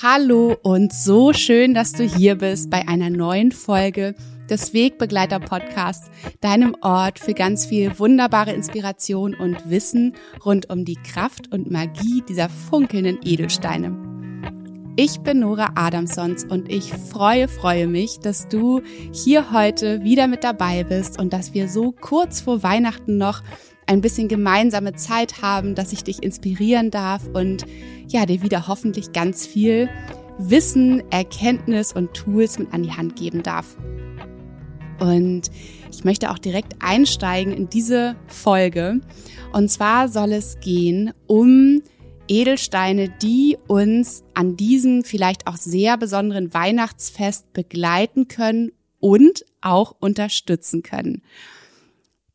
Hallo und so schön, dass du hier bist bei einer neuen Folge des Wegbegleiter Podcasts, deinem Ort für ganz viel wunderbare Inspiration und Wissen rund um die Kraft und Magie dieser funkelnden Edelsteine. Ich bin Nora Adamsons und ich freue, freue mich, dass du hier heute wieder mit dabei bist und dass wir so kurz vor Weihnachten noch ein bisschen gemeinsame Zeit haben, dass ich dich inspirieren darf und ja, dir wieder hoffentlich ganz viel Wissen, Erkenntnis und Tools mit an die Hand geben darf. Und ich möchte auch direkt einsteigen in diese Folge. Und zwar soll es gehen um Edelsteine, die uns an diesem vielleicht auch sehr besonderen Weihnachtsfest begleiten können und auch unterstützen können.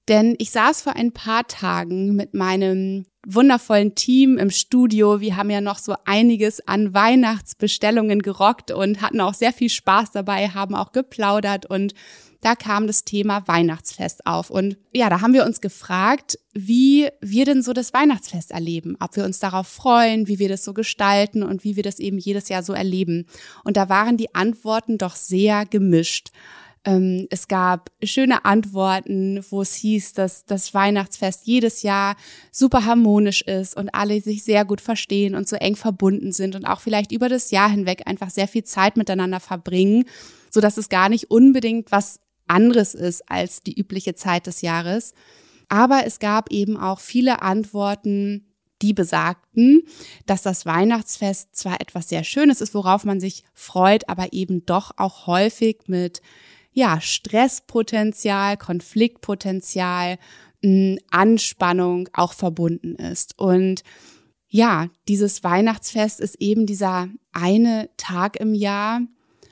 Denn ich saß vor ein paar Tagen mit meinem wundervollen Team im Studio. Wir haben ja noch so einiges an Weihnachtsbestellungen gerockt und hatten auch sehr viel Spaß dabei, haben auch geplaudert und da kam das Thema Weihnachtsfest auf. Und ja, da haben wir uns gefragt, wie wir denn so das Weihnachtsfest erleben, ob wir uns darauf freuen, wie wir das so gestalten und wie wir das eben jedes Jahr so erleben. Und da waren die Antworten doch sehr gemischt. Ähm, es gab schöne Antworten, wo es hieß, dass das Weihnachtsfest jedes Jahr super harmonisch ist und alle sich sehr gut verstehen und so eng verbunden sind und auch vielleicht über das Jahr hinweg einfach sehr viel Zeit miteinander verbringen, so dass es gar nicht unbedingt was anderes ist als die übliche Zeit des Jahres. Aber es gab eben auch viele Antworten, die besagten, dass das Weihnachtsfest zwar etwas sehr Schönes ist, worauf man sich freut, aber eben doch auch häufig mit ja, Stresspotenzial, Konfliktpotenzial, Anspannung auch verbunden ist. Und ja, dieses Weihnachtsfest ist eben dieser eine Tag im Jahr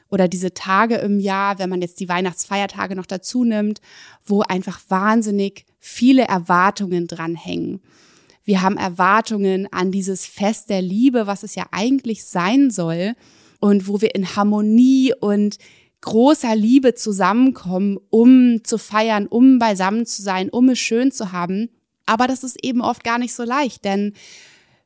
oder diese Tage im Jahr, wenn man jetzt die Weihnachtsfeiertage noch dazu nimmt, wo einfach wahnsinnig viele Erwartungen dranhängen. Wir haben Erwartungen an dieses Fest der Liebe, was es ja eigentlich sein soll und wo wir in Harmonie und großer Liebe zusammenkommen, um zu feiern, um beisammen zu sein, um es schön zu haben. Aber das ist eben oft gar nicht so leicht, denn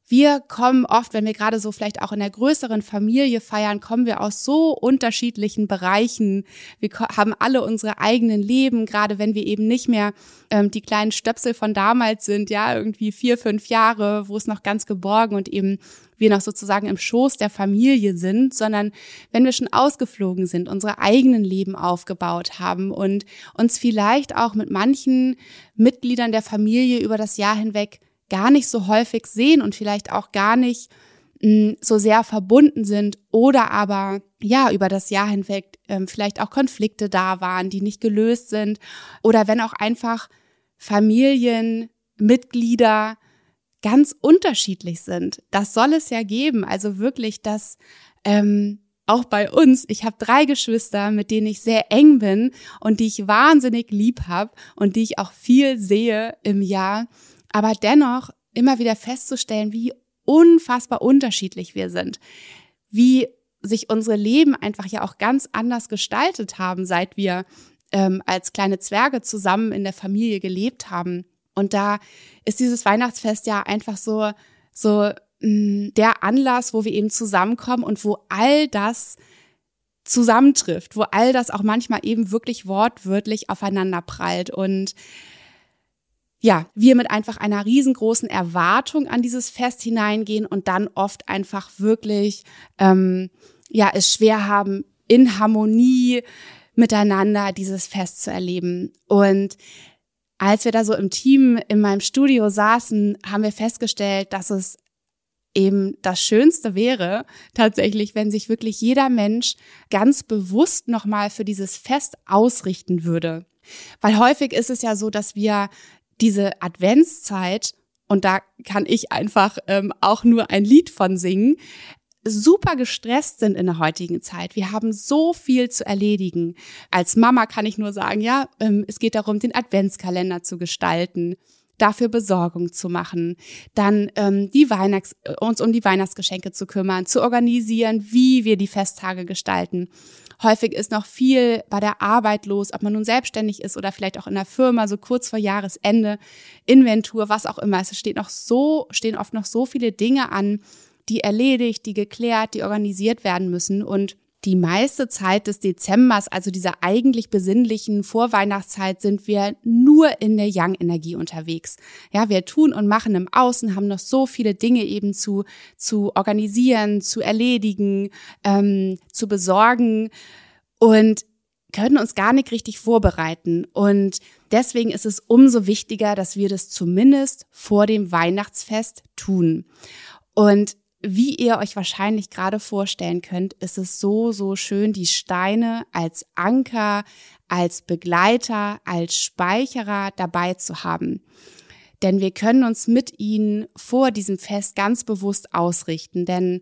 wir kommen oft, wenn wir gerade so vielleicht auch in der größeren Familie feiern, kommen wir aus so unterschiedlichen Bereichen. Wir haben alle unsere eigenen Leben, gerade wenn wir eben nicht mehr ähm, die kleinen Stöpsel von damals sind, ja, irgendwie vier, fünf Jahre, wo es noch ganz geborgen und eben wir noch sozusagen im Schoß der Familie sind, sondern wenn wir schon ausgeflogen sind, unsere eigenen Leben aufgebaut haben und uns vielleicht auch mit manchen Mitgliedern der Familie über das Jahr hinweg gar nicht so häufig sehen und vielleicht auch gar nicht hm, so sehr verbunden sind oder aber ja über das Jahr hinweg ähm, vielleicht auch Konflikte da waren, die nicht gelöst sind oder wenn auch einfach Familienmitglieder ganz unterschiedlich sind. Das soll es ja geben. Also wirklich, dass ähm, auch bei uns, ich habe drei Geschwister, mit denen ich sehr eng bin und die ich wahnsinnig lieb habe und die ich auch viel sehe im Jahr aber dennoch immer wieder festzustellen, wie unfassbar unterschiedlich wir sind, wie sich unsere Leben einfach ja auch ganz anders gestaltet haben, seit wir ähm, als kleine Zwerge zusammen in der Familie gelebt haben. Und da ist dieses Weihnachtsfest ja einfach so, so mh, mm, der Anlass, wo wir eben zusammenkommen und wo all das zusammentrifft, wo all das auch manchmal eben wirklich wortwörtlich aufeinander prallt. Und ja, wir mit einfach einer riesengroßen Erwartung an dieses Fest hineingehen und dann oft einfach wirklich ähm, ja es schwer haben, in Harmonie miteinander dieses Fest zu erleben. Und als wir da so im Team in meinem Studio saßen, haben wir festgestellt, dass es eben das Schönste wäre, tatsächlich, wenn sich wirklich jeder Mensch ganz bewusst nochmal für dieses Fest ausrichten würde. Weil häufig ist es ja so, dass wir diese Adventszeit, und da kann ich einfach ähm, auch nur ein Lied von singen, super gestresst sind in der heutigen Zeit. Wir haben so viel zu erledigen. Als Mama kann ich nur sagen, ja, ähm, es geht darum, den Adventskalender zu gestalten, dafür Besorgung zu machen, dann ähm, die Weihnachts uns um die Weihnachtsgeschenke zu kümmern, zu organisieren, wie wir die Festtage gestalten. Häufig ist noch viel bei der Arbeit los, ob man nun selbstständig ist oder vielleicht auch in der Firma, so kurz vor Jahresende, Inventur, was auch immer. Es steht noch so, stehen oft noch so viele Dinge an, die erledigt, die geklärt, die organisiert werden müssen und die meiste Zeit des Dezembers, also dieser eigentlich besinnlichen Vorweihnachtszeit, sind wir nur in der Yang-Energie unterwegs. Ja, wir tun und machen im Außen, haben noch so viele Dinge eben zu, zu organisieren, zu erledigen, ähm, zu besorgen und können uns gar nicht richtig vorbereiten. Und deswegen ist es umso wichtiger, dass wir das zumindest vor dem Weihnachtsfest tun. Und wie ihr euch wahrscheinlich gerade vorstellen könnt, ist es so, so schön, die Steine als Anker, als Begleiter, als Speicherer dabei zu haben. Denn wir können uns mit ihnen vor diesem Fest ganz bewusst ausrichten. Denn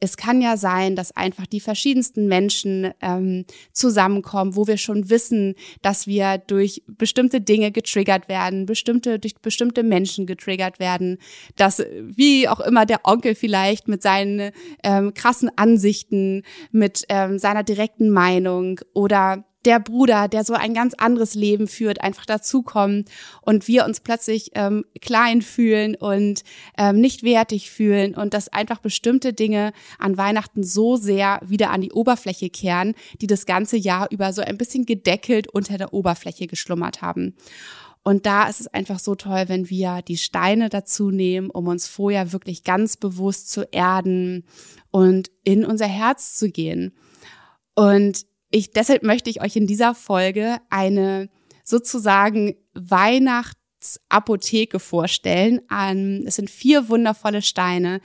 es kann ja sein, dass einfach die verschiedensten Menschen ähm, zusammenkommen, wo wir schon wissen, dass wir durch bestimmte Dinge getriggert werden, bestimmte durch bestimmte Menschen getriggert werden, dass wie auch immer der Onkel vielleicht mit seinen ähm, krassen Ansichten, mit ähm, seiner direkten Meinung oder der Bruder, der so ein ganz anderes Leben führt, einfach dazukommen und wir uns plötzlich ähm, klein fühlen und ähm, nicht wertig fühlen und dass einfach bestimmte Dinge an Weihnachten so sehr wieder an die Oberfläche kehren, die das ganze Jahr über so ein bisschen gedeckelt unter der Oberfläche geschlummert haben. Und da ist es einfach so toll, wenn wir die Steine dazu nehmen, um uns vorher wirklich ganz bewusst zu erden und in unser Herz zu gehen. Und ich, deshalb möchte ich euch in dieser Folge eine sozusagen Weihnachtsapotheke vorstellen. Es sind vier wundervolle Steine,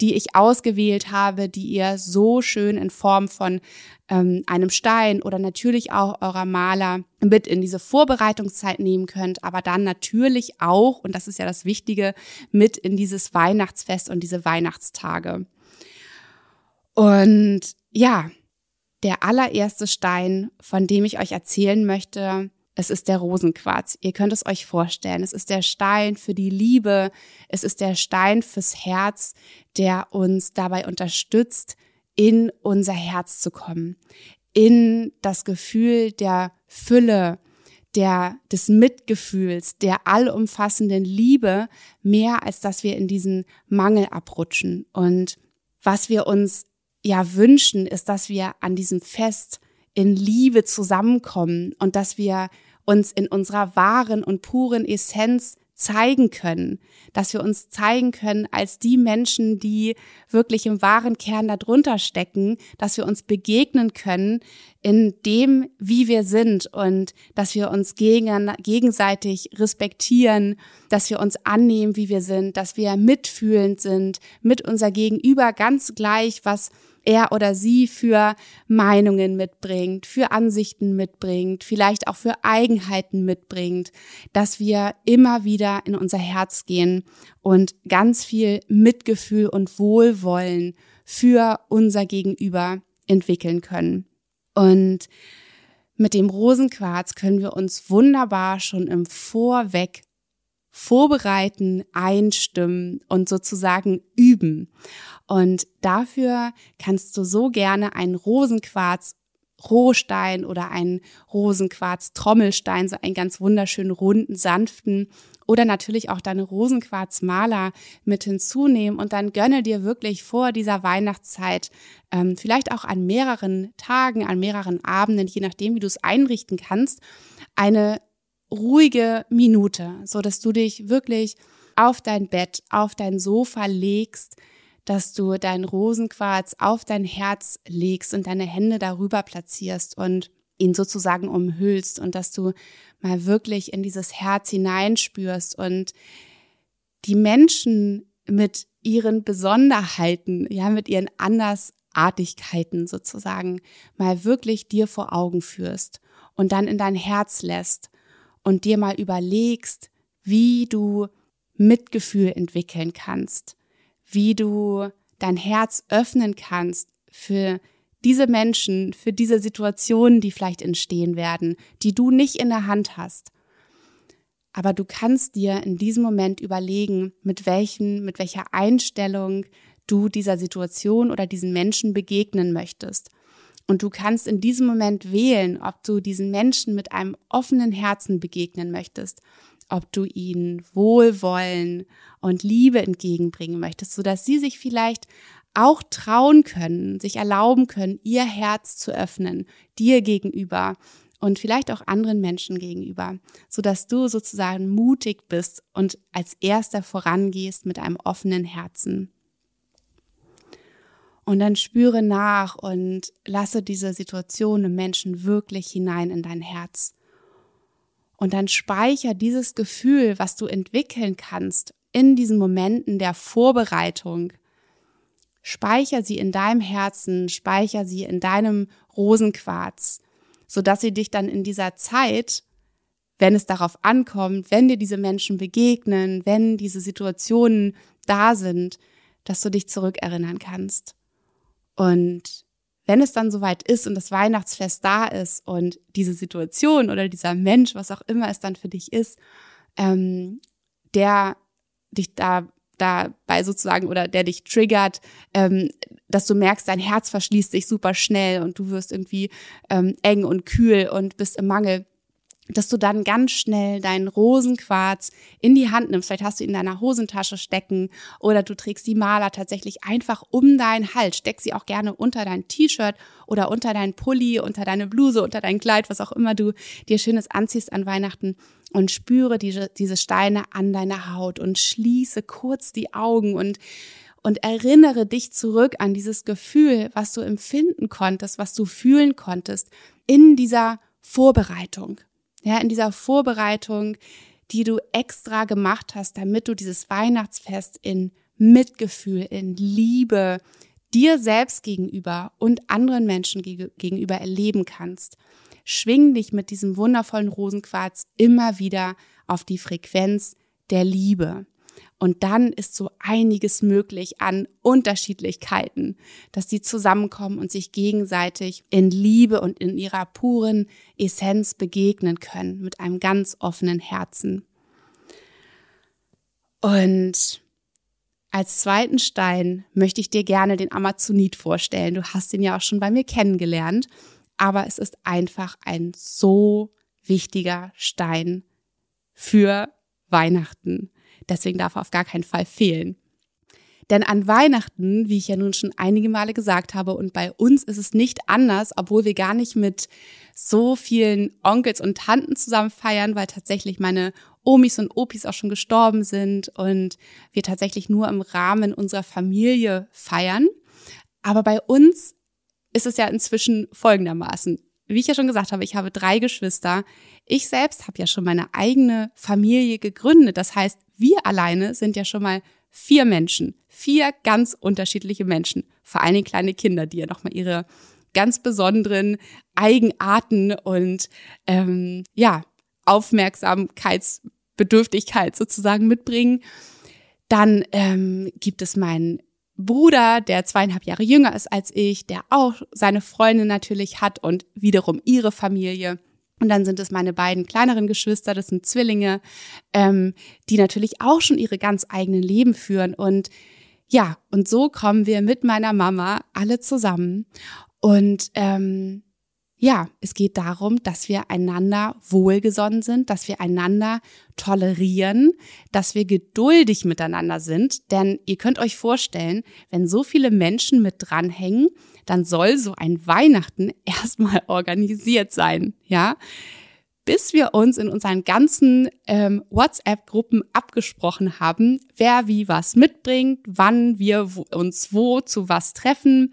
die ich ausgewählt habe, die ihr so schön in Form von ähm, einem Stein oder natürlich auch eurer Maler mit in diese Vorbereitungszeit nehmen könnt, aber dann natürlich auch, und das ist ja das Wichtige, mit in dieses Weihnachtsfest und diese Weihnachtstage. Und ja, der allererste Stein, von dem ich euch erzählen möchte, es ist der Rosenquarz. Ihr könnt es euch vorstellen. Es ist der Stein für die Liebe. Es ist der Stein fürs Herz, der uns dabei unterstützt, in unser Herz zu kommen. In das Gefühl der Fülle, der, des Mitgefühls, der allumfassenden Liebe, mehr als dass wir in diesen Mangel abrutschen. Und was wir uns ja wünschen, ist, dass wir an diesem Fest in Liebe zusammenkommen und dass wir uns in unserer wahren und puren Essenz zeigen können, dass wir uns zeigen können als die Menschen, die wirklich im wahren Kern darunter stecken, dass wir uns begegnen können in dem, wie wir sind und dass wir uns gegen, gegenseitig respektieren, dass wir uns annehmen, wie wir sind, dass wir mitfühlend sind, mit unser Gegenüber ganz gleich, was er oder sie für Meinungen mitbringt, für Ansichten mitbringt, vielleicht auch für Eigenheiten mitbringt, dass wir immer wieder in unser Herz gehen und ganz viel Mitgefühl und Wohlwollen für unser Gegenüber entwickeln können. Und mit dem Rosenquarz können wir uns wunderbar schon im Vorweg vorbereiten, einstimmen und sozusagen üben. Und dafür kannst du so gerne einen Rosenquarz Rohstein oder einen Rosenquarz Trommelstein, so einen ganz wunderschönen runden, sanften oder natürlich auch deine Rosenquarzmaler mit hinzunehmen und dann gönne dir wirklich vor dieser Weihnachtszeit, ähm, vielleicht auch an mehreren Tagen, an mehreren Abenden, je nachdem, wie du es einrichten kannst, eine ruhige Minute, so dass du dich wirklich auf dein Bett, auf dein Sofa legst, dass du deinen Rosenquarz auf dein Herz legst und deine Hände darüber platzierst und ihn sozusagen umhüllst und dass du mal wirklich in dieses Herz hineinspürst und die Menschen mit ihren Besonderheiten, ja, mit ihren Andersartigkeiten sozusagen mal wirklich dir vor Augen führst und dann in dein Herz lässt und dir mal überlegst, wie du Mitgefühl entwickeln kannst, wie du dein Herz öffnen kannst für diese Menschen, für diese Situationen, die vielleicht entstehen werden, die du nicht in der Hand hast. Aber du kannst dir in diesem Moment überlegen, mit welchen, mit welcher Einstellung du dieser Situation oder diesen Menschen begegnen möchtest. Und du kannst in diesem Moment wählen, ob du diesen Menschen mit einem offenen Herzen begegnen möchtest, ob du ihnen Wohlwollen und Liebe entgegenbringen möchtest, sodass sie sich vielleicht auch trauen können, sich erlauben können, ihr Herz zu öffnen, dir gegenüber und vielleicht auch anderen Menschen gegenüber, sodass du sozusagen mutig bist und als erster vorangehst mit einem offenen Herzen. Und dann spüre nach und lasse diese Situation im Menschen wirklich hinein in dein Herz. Und dann speicher dieses Gefühl, was du entwickeln kannst in diesen Momenten der Vorbereitung. Speicher sie in deinem Herzen, speicher sie in deinem Rosenquarz, sodass sie dich dann in dieser Zeit, wenn es darauf ankommt, wenn dir diese Menschen begegnen, wenn diese Situationen da sind, dass du dich zurückerinnern kannst. Und wenn es dann soweit ist und das Weihnachtsfest da ist und diese Situation oder dieser Mensch, was auch immer es dann für dich ist, ähm, der dich da dabei sozusagen oder der dich triggert, ähm, dass du merkst, dein Herz verschließt sich super schnell und du wirst irgendwie ähm, eng und kühl und bist im Mangel dass du dann ganz schnell deinen Rosenquarz in die Hand nimmst. Vielleicht hast du ihn in deiner Hosentasche stecken oder du trägst die Maler tatsächlich einfach um deinen Hals. Steck sie auch gerne unter dein T-Shirt oder unter dein Pulli, unter deine Bluse, unter dein Kleid, was auch immer du dir Schönes anziehst an Weihnachten und spüre diese, diese Steine an deiner Haut und schließe kurz die Augen und und erinnere dich zurück an dieses Gefühl, was du empfinden konntest, was du fühlen konntest in dieser Vorbereitung ja, in dieser Vorbereitung, die du extra gemacht hast, damit du dieses Weihnachtsfest in Mitgefühl, in Liebe dir selbst gegenüber und anderen Menschen gegenüber erleben kannst. Schwing dich mit diesem wundervollen Rosenquarz immer wieder auf die Frequenz der Liebe. Und dann ist so einiges möglich an Unterschiedlichkeiten, dass die zusammenkommen und sich gegenseitig in Liebe und in ihrer puren Essenz begegnen können, mit einem ganz offenen Herzen. Und als zweiten Stein möchte ich dir gerne den Amazonit vorstellen. Du hast ihn ja auch schon bei mir kennengelernt, aber es ist einfach ein so wichtiger Stein für Weihnachten. Deswegen darf er auf gar keinen Fall fehlen. Denn an Weihnachten, wie ich ja nun schon einige Male gesagt habe, und bei uns ist es nicht anders, obwohl wir gar nicht mit so vielen Onkels und Tanten zusammen feiern, weil tatsächlich meine Omis und Opis auch schon gestorben sind und wir tatsächlich nur im Rahmen unserer Familie feiern. Aber bei uns ist es ja inzwischen folgendermaßen. Wie ich ja schon gesagt habe, ich habe drei Geschwister. Ich selbst habe ja schon meine eigene Familie gegründet. Das heißt, wir alleine sind ja schon mal vier Menschen, vier ganz unterschiedliche Menschen, vor allen Dingen kleine Kinder, die ja nochmal ihre ganz besonderen Eigenarten und ähm, ja Aufmerksamkeitsbedürftigkeit sozusagen mitbringen. Dann ähm, gibt es meinen Bruder, der zweieinhalb Jahre jünger ist als ich, der auch seine Freundin natürlich hat und wiederum ihre Familie. Und dann sind es meine beiden kleineren Geschwister, das sind Zwillinge, ähm, die natürlich auch schon ihre ganz eigenen Leben führen. Und ja, und so kommen wir mit meiner Mama alle zusammen. Und ähm, ja, es geht darum, dass wir einander wohlgesonnen sind, dass wir einander tolerieren, dass wir geduldig miteinander sind. Denn ihr könnt euch vorstellen, wenn so viele Menschen mit dranhängen, dann soll so ein Weihnachten erstmal organisiert sein, ja bis wir uns in unseren ganzen ähm, WhatsApp-Gruppen abgesprochen haben, wer wie was mitbringt, wann wir wo, uns wo zu was treffen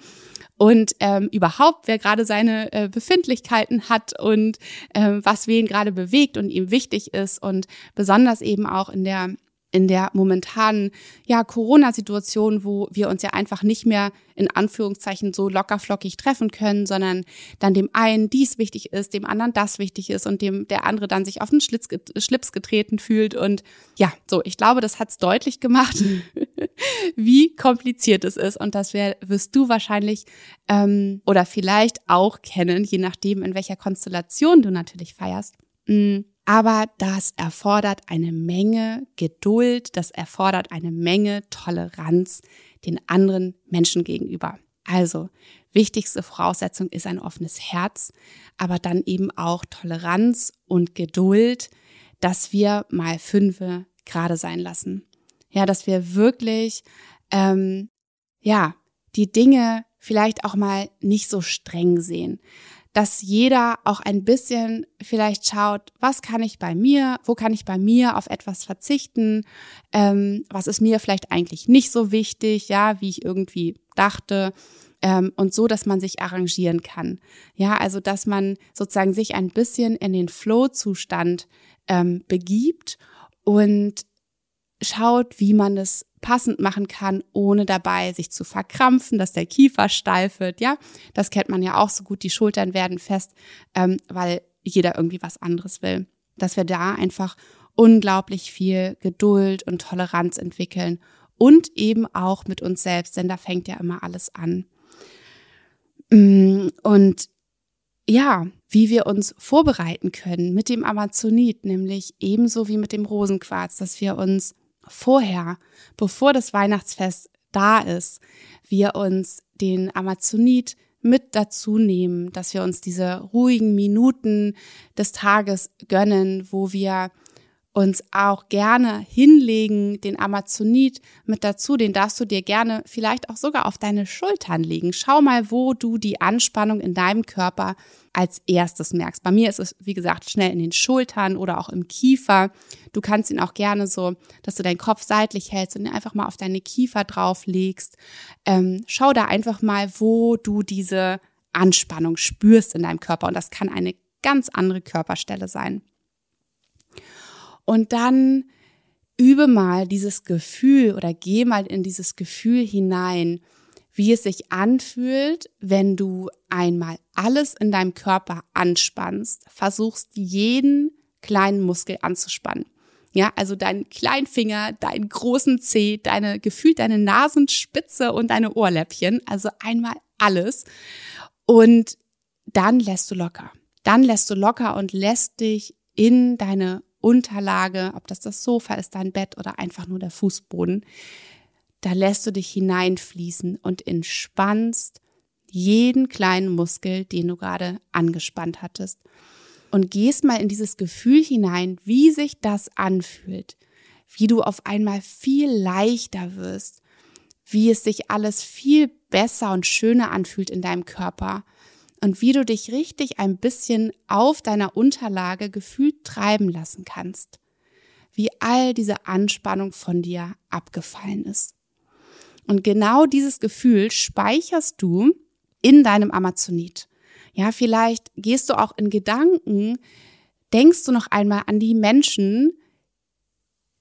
und ähm, überhaupt, wer gerade seine äh, Befindlichkeiten hat und äh, was wen gerade bewegt und ihm wichtig ist und besonders eben auch in der in der momentanen ja Corona-Situation, wo wir uns ja einfach nicht mehr in Anführungszeichen so lockerflockig treffen können, sondern dann dem einen dies wichtig ist, dem anderen das wichtig ist und dem der andere dann sich auf den Schlitz, Schlips getreten fühlt. Und ja, so ich glaube, das hat's deutlich gemacht, wie kompliziert es ist. Und das wär, wirst du wahrscheinlich ähm, oder vielleicht auch kennen, je nachdem in welcher Konstellation du natürlich feierst. Mm aber das erfordert eine Menge Geduld, das erfordert eine Menge Toleranz den anderen Menschen gegenüber. Also, wichtigste Voraussetzung ist ein offenes Herz, aber dann eben auch Toleranz und Geduld, dass wir mal fünfe gerade sein lassen. Ja, dass wir wirklich, ähm, ja, die Dinge vielleicht auch mal nicht so streng sehen. Dass jeder auch ein bisschen vielleicht schaut, was kann ich bei mir, wo kann ich bei mir auf etwas verzichten, ähm, was ist mir vielleicht eigentlich nicht so wichtig, ja, wie ich irgendwie dachte. Ähm, und so, dass man sich arrangieren kann. Ja, also dass man sozusagen sich ein bisschen in den Flow-Zustand ähm, begibt und schaut, wie man es passend machen kann, ohne dabei sich zu verkrampfen, dass der Kiefer steif wird. Ja, das kennt man ja auch so gut. Die Schultern werden fest, ähm, weil jeder irgendwie was anderes will. Dass wir da einfach unglaublich viel Geduld und Toleranz entwickeln und eben auch mit uns selbst, denn da fängt ja immer alles an. Mm, und ja, wie wir uns vorbereiten können mit dem Amazonit, nämlich ebenso wie mit dem Rosenquarz, dass wir uns vorher, bevor das Weihnachtsfest da ist, wir uns den Amazonit mit dazu nehmen, dass wir uns diese ruhigen Minuten des Tages gönnen, wo wir uns auch gerne hinlegen, den Amazonit mit dazu, den darfst du dir gerne vielleicht auch sogar auf deine Schultern legen. Schau mal, wo du die Anspannung in deinem Körper als erstes merkst. Bei mir ist es, wie gesagt, schnell in den Schultern oder auch im Kiefer. Du kannst ihn auch gerne so, dass du deinen Kopf seitlich hältst und ihn einfach mal auf deine Kiefer drauflegst. Ähm, schau da einfach mal, wo du diese Anspannung spürst in deinem Körper. Und das kann eine ganz andere Körperstelle sein. Und dann übe mal dieses Gefühl oder geh mal in dieses Gefühl hinein, wie es sich anfühlt, wenn du einmal alles in deinem Körper anspannst, versuchst jeden kleinen Muskel anzuspannen. Ja, also deinen kleinen Finger, deinen großen Zeh, deine gefühlt deine Nasenspitze und deine Ohrläppchen, also einmal alles. Und dann lässt du locker. Dann lässt du locker und lässt dich in deine Unterlage, ob das das Sofa ist, dein Bett oder einfach nur der Fußboden, da lässt du dich hineinfließen und entspannst jeden kleinen Muskel, den du gerade angespannt hattest. Und gehst mal in dieses Gefühl hinein, wie sich das anfühlt, wie du auf einmal viel leichter wirst, wie es sich alles viel besser und schöner anfühlt in deinem Körper und wie du dich richtig ein bisschen auf deiner Unterlage gefühlt treiben lassen kannst. Wie all diese Anspannung von dir abgefallen ist. Und genau dieses Gefühl speicherst du in deinem Amazonit. Ja, vielleicht gehst du auch in Gedanken, denkst du noch einmal an die Menschen,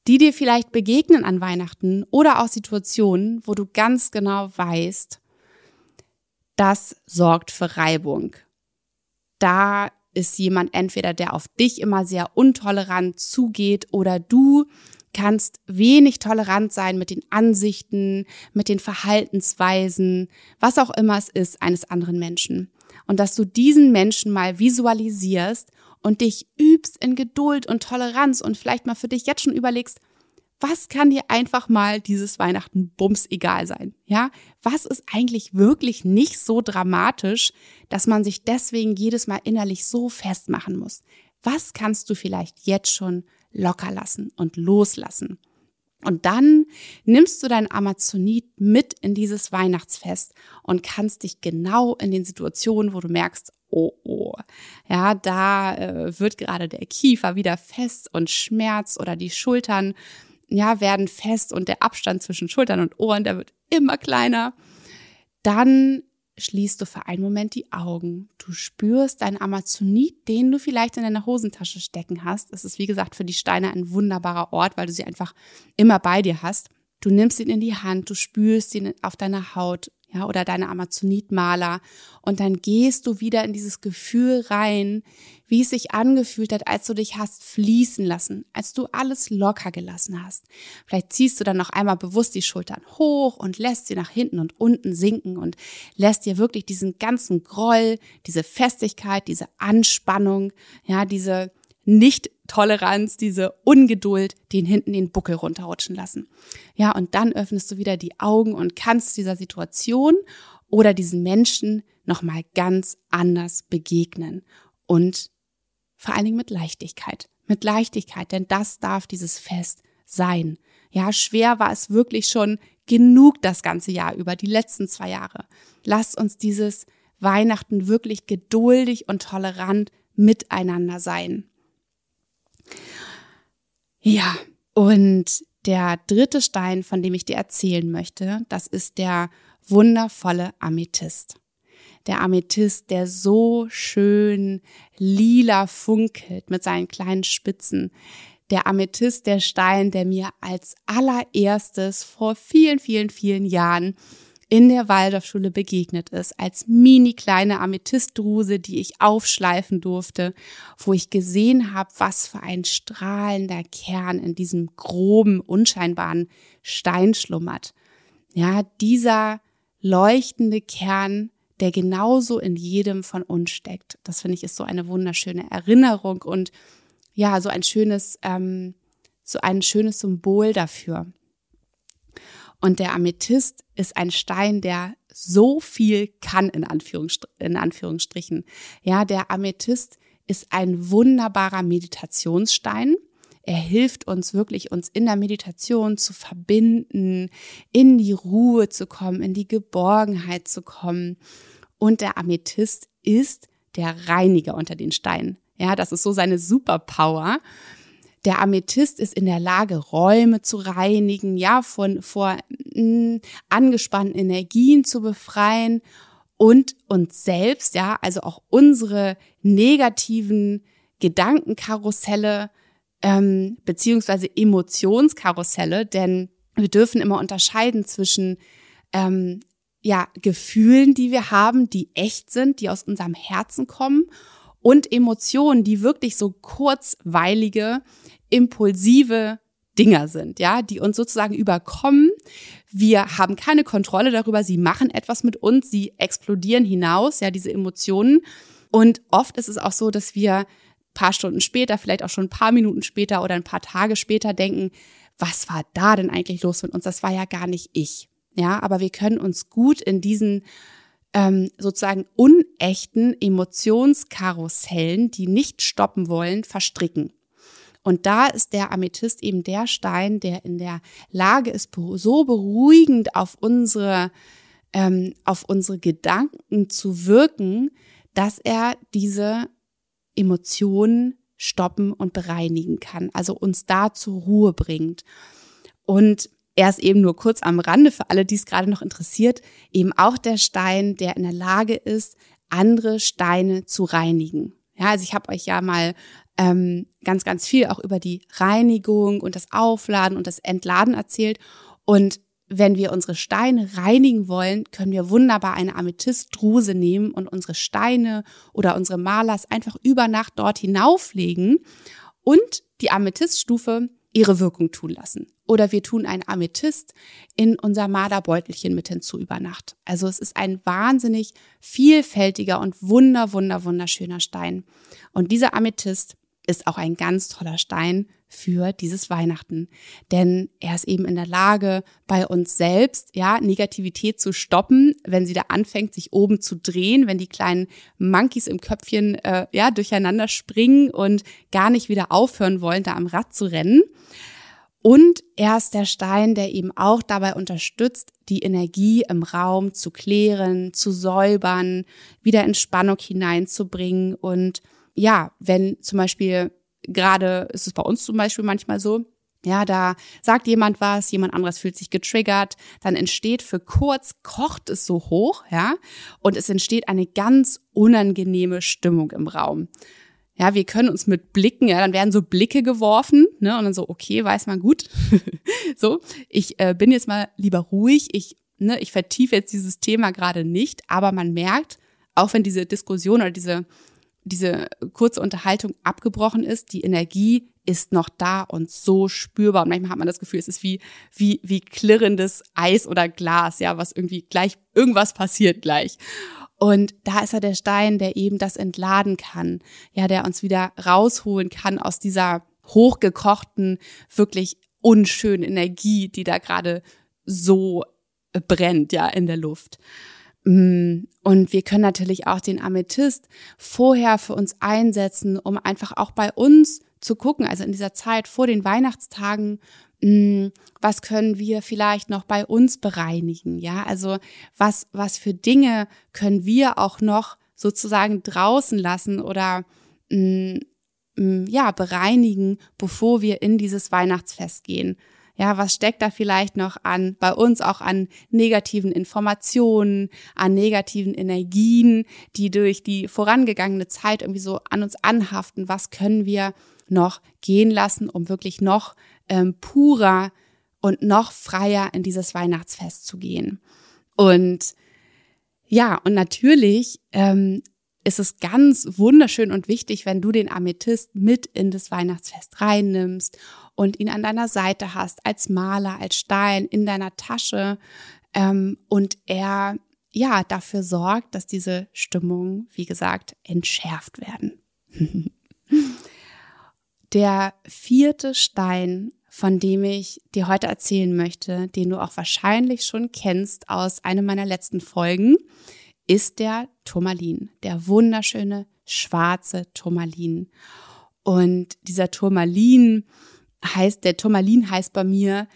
die dir vielleicht begegnen an Weihnachten oder auch Situationen, wo du ganz genau weißt, das sorgt für Reibung. Da ist jemand entweder, der auf dich immer sehr untolerant zugeht oder du kannst wenig tolerant sein mit den Ansichten, mit den Verhaltensweisen, was auch immer es ist, eines anderen Menschen. Und dass du diesen Menschen mal visualisierst und dich übst in Geduld und Toleranz und vielleicht mal für dich jetzt schon überlegst, was kann dir einfach mal dieses Weihnachten bums egal sein? Ja, was ist eigentlich wirklich nicht so dramatisch, dass man sich deswegen jedes Mal innerlich so festmachen muss? Was kannst du vielleicht jetzt schon locker lassen und loslassen? Und dann nimmst du dein Amazonit mit in dieses Weihnachtsfest und kannst dich genau in den Situationen, wo du merkst, oh, oh, ja, da äh, wird gerade der Kiefer wieder fest und schmerzt oder die Schultern ja, werden fest und der Abstand zwischen Schultern und Ohren, der wird immer kleiner. Dann schließt du für einen Moment die Augen. Du spürst deinen Amazonit, den du vielleicht in deiner Hosentasche stecken hast. Das ist, wie gesagt, für die Steine ein wunderbarer Ort, weil du sie einfach immer bei dir hast. Du nimmst ihn in die Hand, du spürst ihn auf deiner Haut ja, oder deine Amazonitmaler. Und dann gehst du wieder in dieses Gefühl rein, wie es sich angefühlt hat, als du dich hast fließen lassen, als du alles locker gelassen hast. Vielleicht ziehst du dann noch einmal bewusst die Schultern hoch und lässt sie nach hinten und unten sinken und lässt dir wirklich diesen ganzen Groll, diese Festigkeit, diese Anspannung, ja, diese nicht-Toleranz, diese Ungeduld, den hinten den Buckel runterrutschen lassen. Ja, und dann öffnest du wieder die Augen und kannst dieser Situation oder diesen Menschen nochmal ganz anders begegnen und vor allen Dingen mit Leichtigkeit, mit Leichtigkeit, denn das darf dieses Fest sein. Ja, schwer war es wirklich schon genug das ganze Jahr über, die letzten zwei Jahre. Lasst uns dieses Weihnachten wirklich geduldig und tolerant miteinander sein. Ja, und der dritte Stein, von dem ich dir erzählen möchte, das ist der wundervolle Amethyst. Der Amethyst, der so schön lila funkelt mit seinen kleinen Spitzen. Der Amethyst, der Stein, der mir als allererstes vor vielen, vielen, vielen Jahren in der Waldorfschule begegnet ist, als mini kleine Amethystdruse, die ich aufschleifen durfte, wo ich gesehen habe, was für ein strahlender Kern in diesem groben, unscheinbaren Stein schlummert. Ja, dieser leuchtende Kern, der genauso in jedem von uns steckt. Das finde ich ist so eine wunderschöne Erinnerung und ja, so ein schönes, ähm, so ein schönes Symbol dafür. Und der Amethyst ist ein Stein, der so viel kann, in, Anführungsstr in Anführungsstrichen. Ja, der Amethyst ist ein wunderbarer Meditationsstein. Er hilft uns wirklich, uns in der Meditation zu verbinden, in die Ruhe zu kommen, in die Geborgenheit zu kommen. Und der Amethyst ist der Reiniger unter den Steinen. Ja, das ist so seine Superpower. Der Amethyst ist in der Lage, Räume zu reinigen, ja, von vor mh, mm, angespannten Energien zu befreien und uns selbst, ja, also auch unsere negativen Gedankenkarusselle ähm, beziehungsweise Emotionskarusselle, denn wir dürfen immer unterscheiden zwischen ähm, ja Gefühlen, die wir haben, die echt sind, die aus unserem Herzen kommen und Emotionen, die wirklich so kurzweilige, impulsive Dinger sind, ja, die uns sozusagen überkommen. Wir haben keine Kontrolle darüber, sie machen etwas mit uns, sie explodieren hinaus, ja, diese Emotionen. Und oft ist es auch so, dass wir paar Stunden später, vielleicht auch schon ein paar Minuten später oder ein paar Tage später denken, was war da denn eigentlich los mit uns? Das war ja gar nicht ich. Ja, aber wir können uns gut in diesen ähm, sozusagen unechten Emotionskarussellen, die nicht stoppen wollen, verstricken. Und da ist der Amethyst eben der Stein, der in der Lage ist, so beruhigend auf unsere, ähm, auf unsere Gedanken zu wirken, dass er diese Emotionen stoppen und bereinigen kann, also uns da zur Ruhe bringt. Und er ist eben nur kurz am Rande für alle, die es gerade noch interessiert, eben auch der Stein, der in der Lage ist, andere Steine zu reinigen. Ja, also ich habe euch ja mal ähm, ganz, ganz viel auch über die Reinigung und das Aufladen und das Entladen erzählt. Und wenn wir unsere Steine reinigen wollen, können wir wunderbar eine Amethystdruse nehmen und unsere Steine oder unsere Malers einfach über Nacht dort hinauflegen und die Amethyststufe ihre Wirkung tun lassen. Oder wir tun ein Amethyst in unser Marderbeutelchen mit hinzu über Nacht. Also es ist ein wahnsinnig vielfältiger und wunder, wunder, wunderschöner Stein. Und dieser Amethyst ist auch ein ganz toller Stein für dieses Weihnachten. Denn er ist eben in der Lage, bei uns selbst, ja, Negativität zu stoppen, wenn sie da anfängt, sich oben zu drehen, wenn die kleinen Monkeys im Köpfchen, äh, ja, durcheinander springen und gar nicht wieder aufhören wollen, da am Rad zu rennen. Und er ist der Stein, der eben auch dabei unterstützt, die Energie im Raum zu klären, zu säubern, wieder in Spannung hineinzubringen und ja, wenn zum Beispiel gerade ist es bei uns zum Beispiel manchmal so, ja, da sagt jemand was, jemand anderes fühlt sich getriggert, dann entsteht für kurz, kocht es so hoch, ja, und es entsteht eine ganz unangenehme Stimmung im Raum. Ja, wir können uns mit Blicken, ja, dann werden so Blicke geworfen, ne, und dann so, okay, weiß man gut. so, ich äh, bin jetzt mal lieber ruhig, ich, ne, ich vertiefe jetzt dieses Thema gerade nicht, aber man merkt, auch wenn diese Diskussion oder diese diese kurze Unterhaltung abgebrochen ist, die Energie ist noch da und so spürbar. Und manchmal hat man das Gefühl, es ist wie, wie, wie klirrendes Eis oder Glas, ja, was irgendwie gleich, irgendwas passiert gleich. Und da ist er der Stein, der eben das entladen kann, ja, der uns wieder rausholen kann aus dieser hochgekochten, wirklich unschönen Energie, die da gerade so brennt, ja, in der Luft. Mm, und wir können natürlich auch den Amethyst vorher für uns einsetzen, um einfach auch bei uns zu gucken, also in dieser Zeit vor den Weihnachtstagen, was können wir vielleicht noch bei uns bereinigen? Ja, also was, was für Dinge können wir auch noch sozusagen draußen lassen oder hm, mh, ja, bereinigen, bevor wir in dieses Weihnachtsfest gehen? Ja, was steckt da vielleicht noch an, bei uns auch an negativen Informationen, an negativen Energien, die durch die vorangegangene Zeit irgendwie so an uns anhaften? Was können wir noch gehen lassen, um wirklich noch ähm, purer und noch freier in dieses Weihnachtsfest zu gehen? Und ja, und natürlich ähm, ist es ganz wunderschön und wichtig, wenn du den Amethyst mit in das Weihnachtsfest reinnimmst und ihn an deiner Seite hast, als Maler, als Stein in deiner Tasche ähm, und er ja dafür sorgt, dass diese Stimmungen, wie gesagt, entschärft werden. Der vierte Stein, von dem ich dir heute erzählen möchte, den du auch wahrscheinlich schon kennst aus einer meiner letzten Folgen, ist der Turmalin, der wunderschöne schwarze Turmalin. Und dieser Turmalin heißt, der Turmalin heißt bei mir,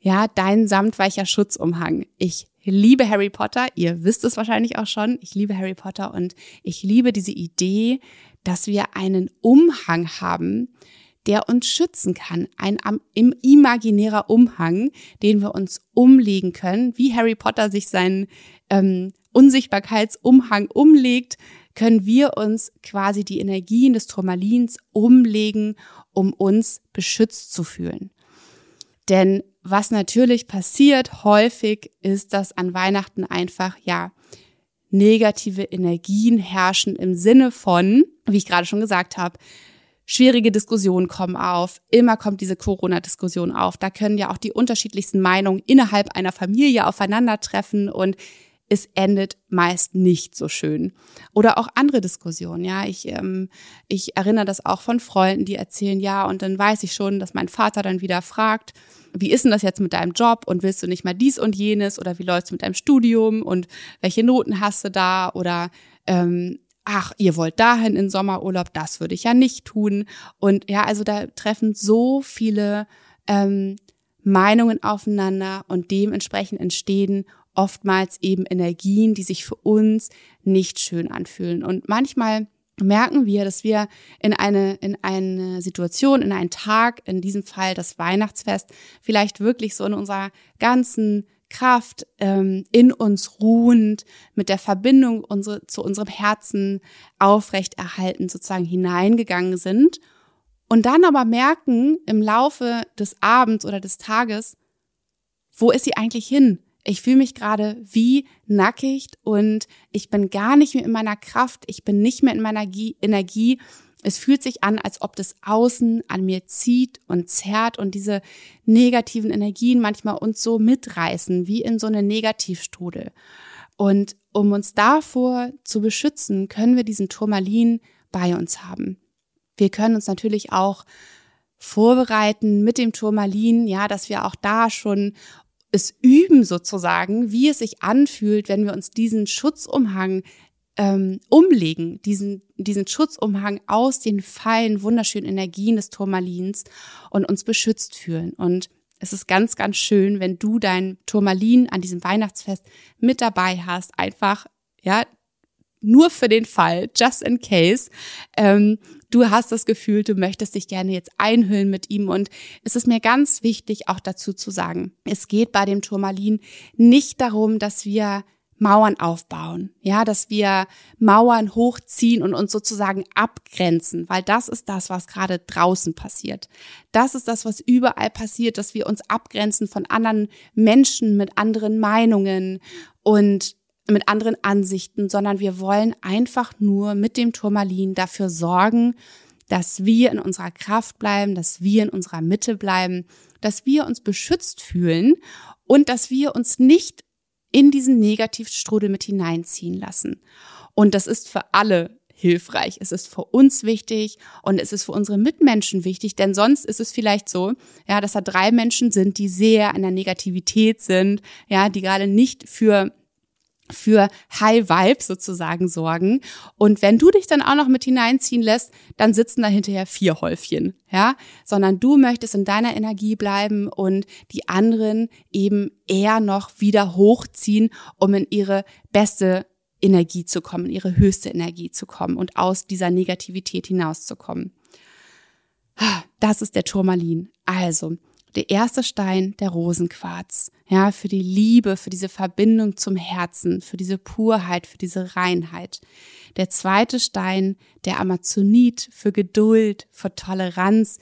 ja, dein samtweicher Schutzumhang. Ich liebe Harry Potter, ihr wisst es wahrscheinlich auch schon, ich liebe Harry Potter und ich liebe diese Idee, dass wir einen Umhang haben, der uns schützen kann. Ein im imaginärer Umhang, den wir uns umlegen können, wie Harry Potter sich seinen ähm, Unsichtbarkeitsumhang umlegt, können wir uns quasi die Energien des Turmalins umlegen, um uns beschützt zu fühlen. Denn was natürlich passiert häufig ist, dass an Weihnachten einfach, ja, negative Energien herrschen im Sinne von, wie ich gerade schon gesagt habe, schwierige Diskussionen kommen auf. Immer kommt diese Corona-Diskussion auf. Da können ja auch die unterschiedlichsten Meinungen innerhalb einer Familie aufeinandertreffen und es endet meist nicht so schön. Oder auch andere Diskussionen, ja. Ich, ähm, ich erinnere das auch von Freunden, die erzählen, ja, und dann weiß ich schon, dass mein Vater dann wieder fragt, wie ist denn das jetzt mit deinem Job und willst du nicht mal dies und jenes oder wie läuft's mit deinem Studium und welche Noten hast du da oder ähm, ach, ihr wollt dahin in Sommerurlaub, das würde ich ja nicht tun. Und ja, also da treffen so viele ähm, Meinungen aufeinander und dementsprechend entstehen oftmals eben Energien, die sich für uns nicht schön anfühlen. Und manchmal merken wir, dass wir in eine, in eine Situation, in einen Tag, in diesem Fall das Weihnachtsfest, vielleicht wirklich so in unserer ganzen Kraft ähm, in uns ruhend, mit der Verbindung unsere, zu unserem Herzen aufrechterhalten, sozusagen hineingegangen sind und dann aber merken im Laufe des Abends oder des Tages, wo ist sie eigentlich hin? Ich fühle mich gerade wie nackig und ich bin gar nicht mehr in meiner Kraft, ich bin nicht mehr in meiner Energie. Es fühlt sich an, als ob das Außen an mir zieht und zerrt und diese negativen Energien manchmal uns so mitreißen, wie in so eine Negativstrudel. Und um uns davor zu beschützen, können wir diesen Turmalin bei uns haben. Wir können uns natürlich auch vorbereiten mit dem Turmalin, ja, dass wir auch da schon es üben sozusagen, wie es sich anfühlt, wenn wir uns diesen Schutzumhang ähm, umlegen, diesen, diesen Schutzumhang aus den feinen, wunderschönen Energien des Turmalins und uns beschützt fühlen. Und es ist ganz, ganz schön, wenn du dein Turmalin an diesem Weihnachtsfest mit dabei hast, einfach, ja, nur für den Fall, just in case, ähm, du hast das Gefühl, du möchtest dich gerne jetzt einhüllen mit ihm. Und es ist mir ganz wichtig, auch dazu zu sagen, es geht bei dem Turmalin nicht darum, dass wir Mauern aufbauen, ja, dass wir Mauern hochziehen und uns sozusagen abgrenzen, weil das ist das, was gerade draußen passiert. Das ist das, was überall passiert, dass wir uns abgrenzen von anderen Menschen mit anderen Meinungen und mit anderen Ansichten, sondern wir wollen einfach nur mit dem Turmalin dafür sorgen, dass wir in unserer Kraft bleiben, dass wir in unserer Mitte bleiben, dass wir uns beschützt fühlen und dass wir uns nicht in diesen Negativstrudel mit hineinziehen lassen. Und das ist für alle hilfreich. Es ist für uns wichtig und es ist für unsere Mitmenschen wichtig, denn sonst ist es vielleicht so, ja, dass da drei Menschen sind, die sehr an der Negativität sind, ja, die gerade nicht für für High Vibes sozusagen sorgen. Und wenn du dich dann auch noch mit hineinziehen lässt, dann sitzen da hinterher vier Häufchen, ja, sondern du möchtest in deiner Energie bleiben und die anderen eben eher noch wieder hochziehen, um in ihre beste Energie zu kommen, in ihre höchste Energie zu kommen und aus dieser Negativität hinauszukommen. Das ist der Turmalin. Also, der erste Stein, der Rosenquarz. Ja, für die Liebe, für diese Verbindung zum Herzen, für diese Purheit, für diese Reinheit. Der zweite Stein, der Amazonit, für Geduld, für Toleranz,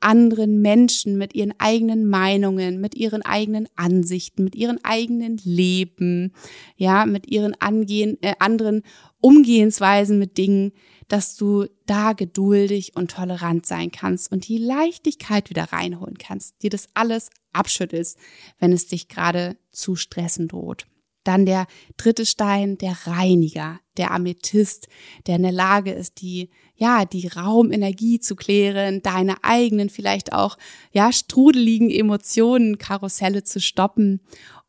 anderen Menschen mit ihren eigenen Meinungen, mit ihren eigenen Ansichten, mit ihren eigenen Leben, ja, mit ihren angehen, äh, anderen Umgehensweisen mit Dingen, dass du da geduldig und tolerant sein kannst und die Leichtigkeit wieder reinholen kannst, dir das alles abschüttelst, wenn es dich gerade zu stressen droht. Dann der dritte Stein, der Reiniger, der Amethyst, der in der Lage ist, die, ja, die Raumenergie zu klären, deine eigenen, vielleicht auch, ja, strudeligen Emotionen, Karusselle zu stoppen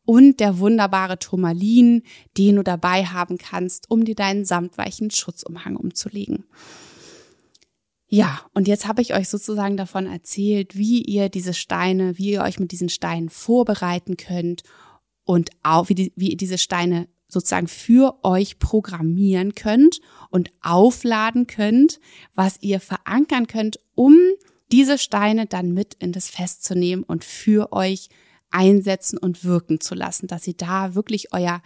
und der wunderbare Turmalin, den du dabei haben kannst, um dir deinen samtweichen Schutzumhang umzulegen. Ja, und jetzt habe ich euch sozusagen davon erzählt, wie ihr diese Steine, wie ihr euch mit diesen Steinen vorbereiten könnt und auch wie, die, wie ihr diese Steine sozusagen für euch programmieren könnt und aufladen könnt, was ihr verankern könnt, um diese Steine dann mit in das Fest zu nehmen und für euch einsetzen und wirken zu lassen, dass sie da wirklich euer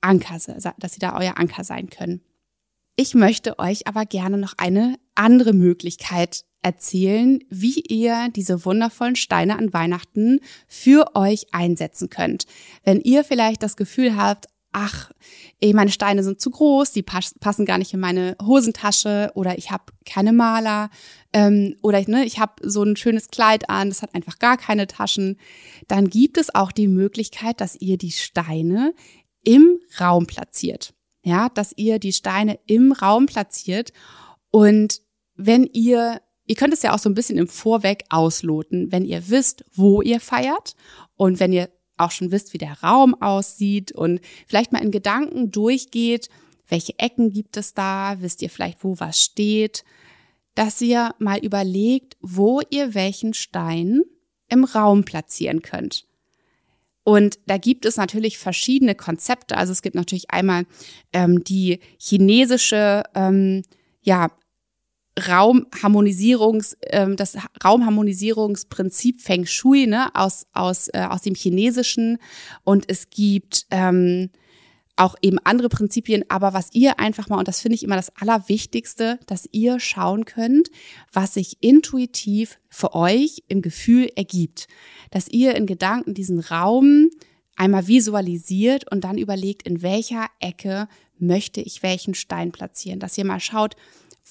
Anker, dass sie da euer Anker sein können. Ich möchte euch aber gerne noch eine andere Möglichkeit erzählen, wie ihr diese wundervollen Steine an Weihnachten für euch einsetzen könnt. Wenn ihr vielleicht das Gefühl habt, ach, ey, meine Steine sind zu groß, die passen gar nicht in meine Hosentasche oder ich habe keine Maler ähm, oder ne, ich habe so ein schönes Kleid an, das hat einfach gar keine Taschen, dann gibt es auch die Möglichkeit, dass ihr die Steine im Raum platziert. Ja, dass ihr die Steine im Raum platziert und wenn ihr Ihr könnt es ja auch so ein bisschen im Vorweg ausloten, wenn ihr wisst, wo ihr feiert und wenn ihr auch schon wisst, wie der Raum aussieht und vielleicht mal in Gedanken durchgeht, welche Ecken gibt es da, wisst ihr vielleicht, wo was steht, dass ihr mal überlegt, wo ihr welchen Stein im Raum platzieren könnt. Und da gibt es natürlich verschiedene Konzepte. Also es gibt natürlich einmal ähm, die chinesische ähm, ja, Raumharmonisierungs, ähm, das Raumharmonisierungsprinzip Feng Shui, ne, aus, aus, äh, aus dem Chinesischen. Und es gibt ähm, auch eben andere Prinzipien, aber was ihr einfach mal, und das finde ich immer das Allerwichtigste, dass ihr schauen könnt, was sich intuitiv für euch im Gefühl ergibt. Dass ihr in Gedanken diesen Raum einmal visualisiert und dann überlegt, in welcher Ecke möchte ich welchen Stein platzieren. Dass ihr mal schaut,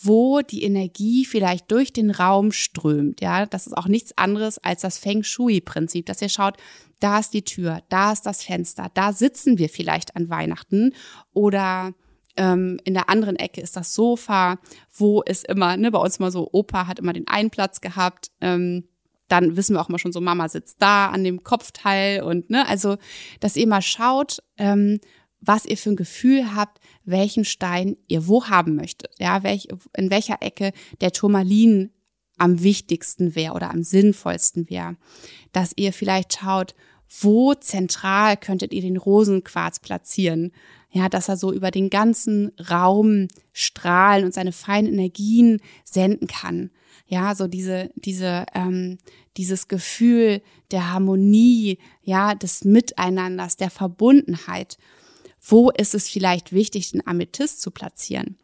wo die Energie vielleicht durch den Raum strömt. Ja, das ist auch nichts anderes als das Feng Shui-Prinzip, dass ihr schaut, da ist die Tür, da ist das Fenster, da sitzen wir vielleicht an Weihnachten oder ähm, in der anderen Ecke ist das Sofa, wo ist immer, ne, bei uns immer so, Opa hat immer den einen Platz gehabt. Ähm, dann wissen wir auch immer schon so, Mama sitzt da an dem Kopfteil und ne, also, dass ihr mal schaut, ähm, was ihr für ein Gefühl habt, welchen Stein ihr wo haben möchtet. Ja, welch, in welcher Ecke der Turmalin am wichtigsten wäre oder am sinnvollsten wäre. Dass ihr vielleicht schaut, wo zentral könntet ihr den Rosenquarz platzieren? Ja, dass er so über den ganzen Raum strahlen und seine feinen Energien senden kann. Ja, so diese, diese, ähm, dieses Gefühl der Harmonie, ja, des Miteinanders, der Verbundenheit. Wo ist es vielleicht wichtig, den Amethyst zu platzieren?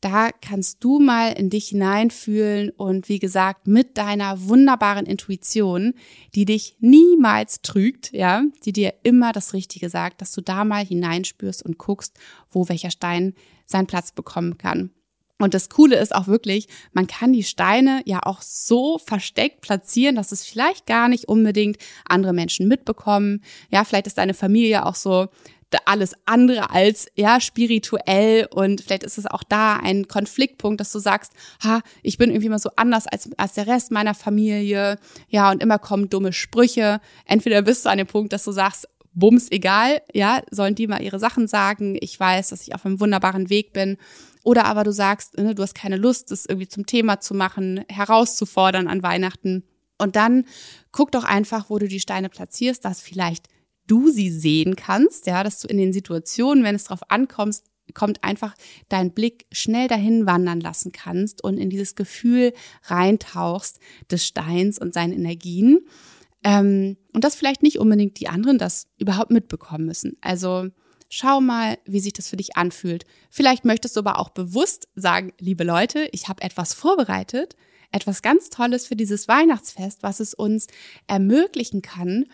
Da kannst du mal in dich hineinfühlen und wie gesagt, mit deiner wunderbaren Intuition, die dich niemals trügt, ja, die dir immer das Richtige sagt, dass du da mal hineinspürst und guckst, wo welcher Stein seinen Platz bekommen kann. Und das Coole ist auch wirklich, man kann die Steine ja auch so versteckt platzieren, dass es vielleicht gar nicht unbedingt andere Menschen mitbekommen. Ja, vielleicht ist deine Familie auch so alles andere als ja spirituell und vielleicht ist es auch da ein Konfliktpunkt, dass du sagst, ha, ich bin irgendwie mal so anders als als der Rest meiner Familie, ja und immer kommen dumme Sprüche. Entweder bist du an dem Punkt, dass du sagst, bums egal, ja, sollen die mal ihre Sachen sagen. Ich weiß, dass ich auf einem wunderbaren Weg bin. Oder aber du sagst, ne, du hast keine Lust, das irgendwie zum Thema zu machen, herauszufordern an Weihnachten. Und dann guck doch einfach, wo du die Steine platzierst, dass vielleicht du sie sehen kannst, ja, dass du in den Situationen, wenn es drauf ankommt, kommt einfach dein Blick schnell dahin wandern lassen kannst und in dieses Gefühl reintauchst des Steins und seinen Energien. Ähm, und dass vielleicht nicht unbedingt die anderen das überhaupt mitbekommen müssen. Also schau mal, wie sich das für dich anfühlt. Vielleicht möchtest du aber auch bewusst sagen, liebe Leute, ich habe etwas vorbereitet, etwas ganz Tolles für dieses Weihnachtsfest, was es uns ermöglichen kann,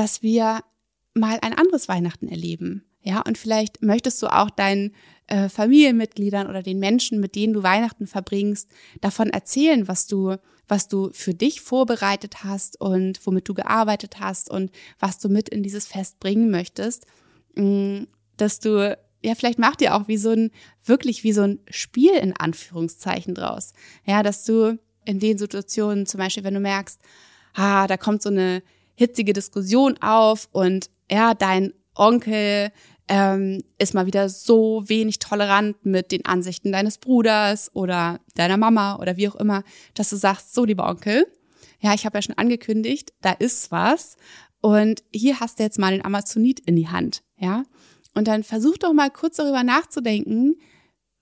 dass wir mal ein anderes Weihnachten erleben. Ja, und vielleicht möchtest du auch deinen äh, Familienmitgliedern oder den Menschen, mit denen du Weihnachten verbringst, davon erzählen, was du, was du für dich vorbereitet hast und womit du gearbeitet hast und was du mit in dieses Fest bringen möchtest, mm, dass du ja, vielleicht macht ihr auch wie so ein, wirklich wie so ein Spiel in Anführungszeichen draus. Ja, dass du in den Situationen, zum Beispiel, wenn du merkst, ah, da kommt so eine hitzige Diskussion auf und ja, dein Onkel ähm, ist mal wieder so wenig tolerant mit den Ansichten deines Bruders oder deiner Mama oder wie auch immer, dass du sagst, so lieber Onkel, ja, ich habe ja schon angekündigt, da ist was und hier hast du jetzt mal den Amazonit in die Hand, ja. Und dann versuch doch mal kurz darüber nachzudenken,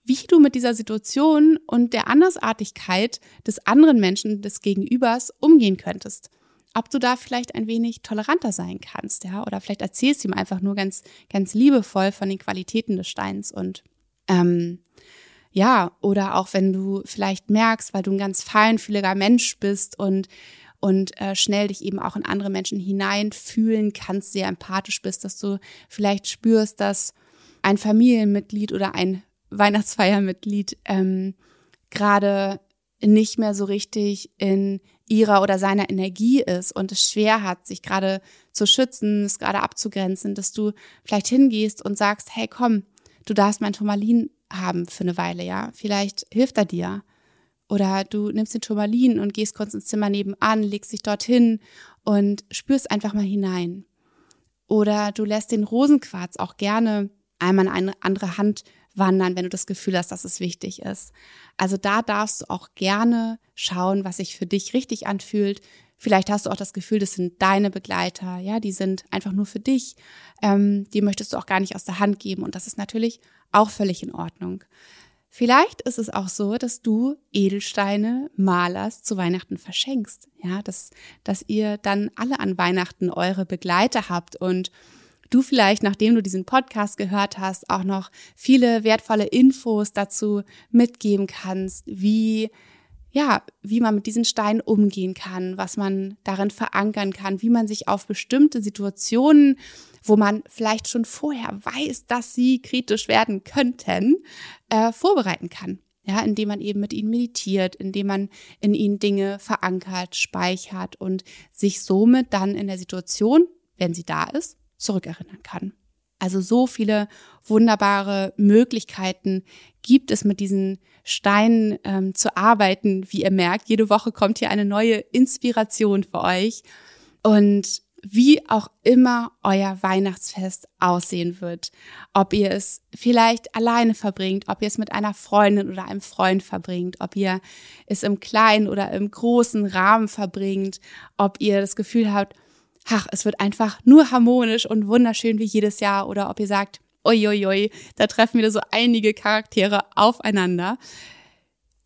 wie du mit dieser Situation und der Andersartigkeit des anderen Menschen, des Gegenübers umgehen könntest ob du da vielleicht ein wenig toleranter sein kannst, ja, oder vielleicht erzählst du ihm einfach nur ganz, ganz liebevoll von den Qualitäten des Steins und ähm, ja, oder auch wenn du vielleicht merkst, weil du ein ganz feinfühliger Mensch bist und und äh, schnell dich eben auch in andere Menschen hineinfühlen kannst, sehr empathisch bist, dass du vielleicht spürst, dass ein Familienmitglied oder ein Weihnachtsfeiermitglied ähm, gerade nicht mehr so richtig in ihrer oder seiner Energie ist und es schwer hat, sich gerade zu schützen, es gerade abzugrenzen, dass du vielleicht hingehst und sagst, hey, komm, du darfst mein Turmalin haben für eine Weile, ja, vielleicht hilft er dir. Oder du nimmst den Turmalin und gehst kurz ins Zimmer nebenan, legst dich dorthin und spürst einfach mal hinein. Oder du lässt den Rosenquarz auch gerne einmal in eine andere Hand wandern, wenn du das Gefühl hast, dass es wichtig ist. Also da darfst du auch gerne schauen, was sich für dich richtig anfühlt. Vielleicht hast du auch das Gefühl, das sind deine Begleiter, ja, die sind einfach nur für dich. Ähm, die möchtest du auch gar nicht aus der Hand geben und das ist natürlich auch völlig in Ordnung. Vielleicht ist es auch so, dass du Edelsteine Malers zu Weihnachten verschenkst, ja, dass, dass ihr dann alle an Weihnachten eure Begleiter habt und du vielleicht, nachdem du diesen Podcast gehört hast, auch noch viele wertvolle Infos dazu mitgeben kannst, wie ja, wie man mit diesen Steinen umgehen kann, was man darin verankern kann, wie man sich auf bestimmte Situationen, wo man vielleicht schon vorher weiß, dass sie kritisch werden könnten, äh, vorbereiten kann. Ja, indem man eben mit ihnen meditiert, indem man in ihnen Dinge verankert, speichert und sich somit dann in der Situation, wenn sie da ist, zurückerinnern kann. Also so viele wunderbare Möglichkeiten gibt es mit diesen Steinen ähm, zu arbeiten. Wie ihr merkt, jede Woche kommt hier eine neue Inspiration für euch. Und wie auch immer euer Weihnachtsfest aussehen wird. Ob ihr es vielleicht alleine verbringt, ob ihr es mit einer Freundin oder einem Freund verbringt, ob ihr es im kleinen oder im großen Rahmen verbringt, ob ihr das Gefühl habt, ach, es wird einfach nur harmonisch und wunderschön wie jedes Jahr oder ob ihr sagt, uiuiui, da treffen wieder so einige Charaktere aufeinander.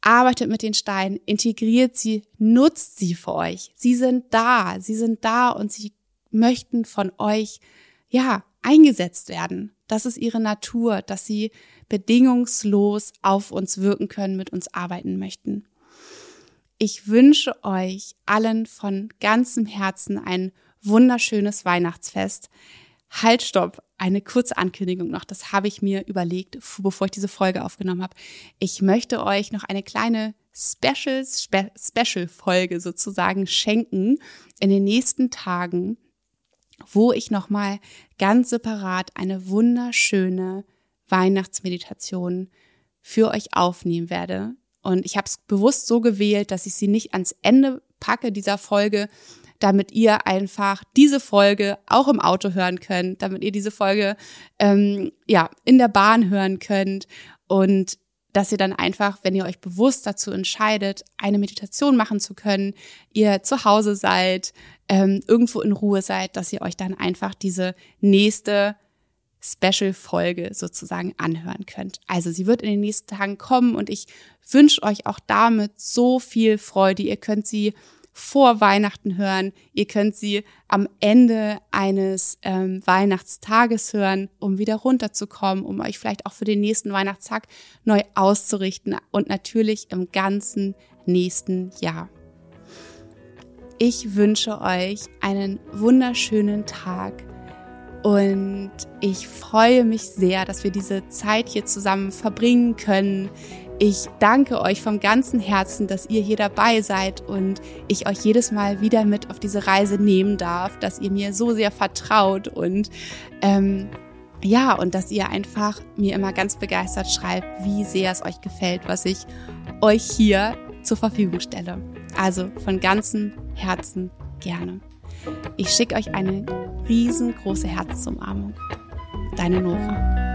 Arbeitet mit den Steinen, integriert sie, nutzt sie für euch. Sie sind da, sie sind da und sie möchten von euch, ja, eingesetzt werden. Das ist ihre Natur, dass sie bedingungslos auf uns wirken können, mit uns arbeiten möchten. Ich wünsche euch allen von ganzem Herzen ein wunderschönes Weihnachtsfest. Halt, stopp. Eine kurze Ankündigung noch. Das habe ich mir überlegt, bevor ich diese Folge aufgenommen habe. Ich möchte euch noch eine kleine Special, Spe Special Folge sozusagen schenken in den nächsten Tagen, wo ich nochmal ganz separat eine wunderschöne Weihnachtsmeditation für euch aufnehmen werde. Und ich habe es bewusst so gewählt, dass ich sie nicht ans Ende packe dieser Folge, damit ihr einfach diese Folge auch im Auto hören könnt, damit ihr diese Folge ähm, ja in der Bahn hören könnt und dass ihr dann einfach, wenn ihr euch bewusst dazu entscheidet, eine Meditation machen zu können, ihr zu Hause seid, ähm, irgendwo in Ruhe seid, dass ihr euch dann einfach diese nächste Special-Folge sozusagen anhören könnt. Also sie wird in den nächsten Tagen kommen und ich wünsche euch auch damit so viel Freude. Ihr könnt sie vor Weihnachten hören. Ihr könnt sie am Ende eines ähm, Weihnachtstages hören, um wieder runterzukommen, um euch vielleicht auch für den nächsten Weihnachtstag neu auszurichten und natürlich im ganzen nächsten Jahr. Ich wünsche euch einen wunderschönen Tag und ich freue mich sehr, dass wir diese Zeit hier zusammen verbringen können. Ich danke euch vom ganzen Herzen, dass ihr hier dabei seid und ich euch jedes Mal wieder mit auf diese Reise nehmen darf, dass ihr mir so sehr vertraut und ähm, ja, und dass ihr einfach mir immer ganz begeistert schreibt, wie sehr es euch gefällt, was ich euch hier zur Verfügung stelle. Also von ganzem Herzen gerne. Ich schicke euch eine riesengroße Herzensumarmung. Deine Nora.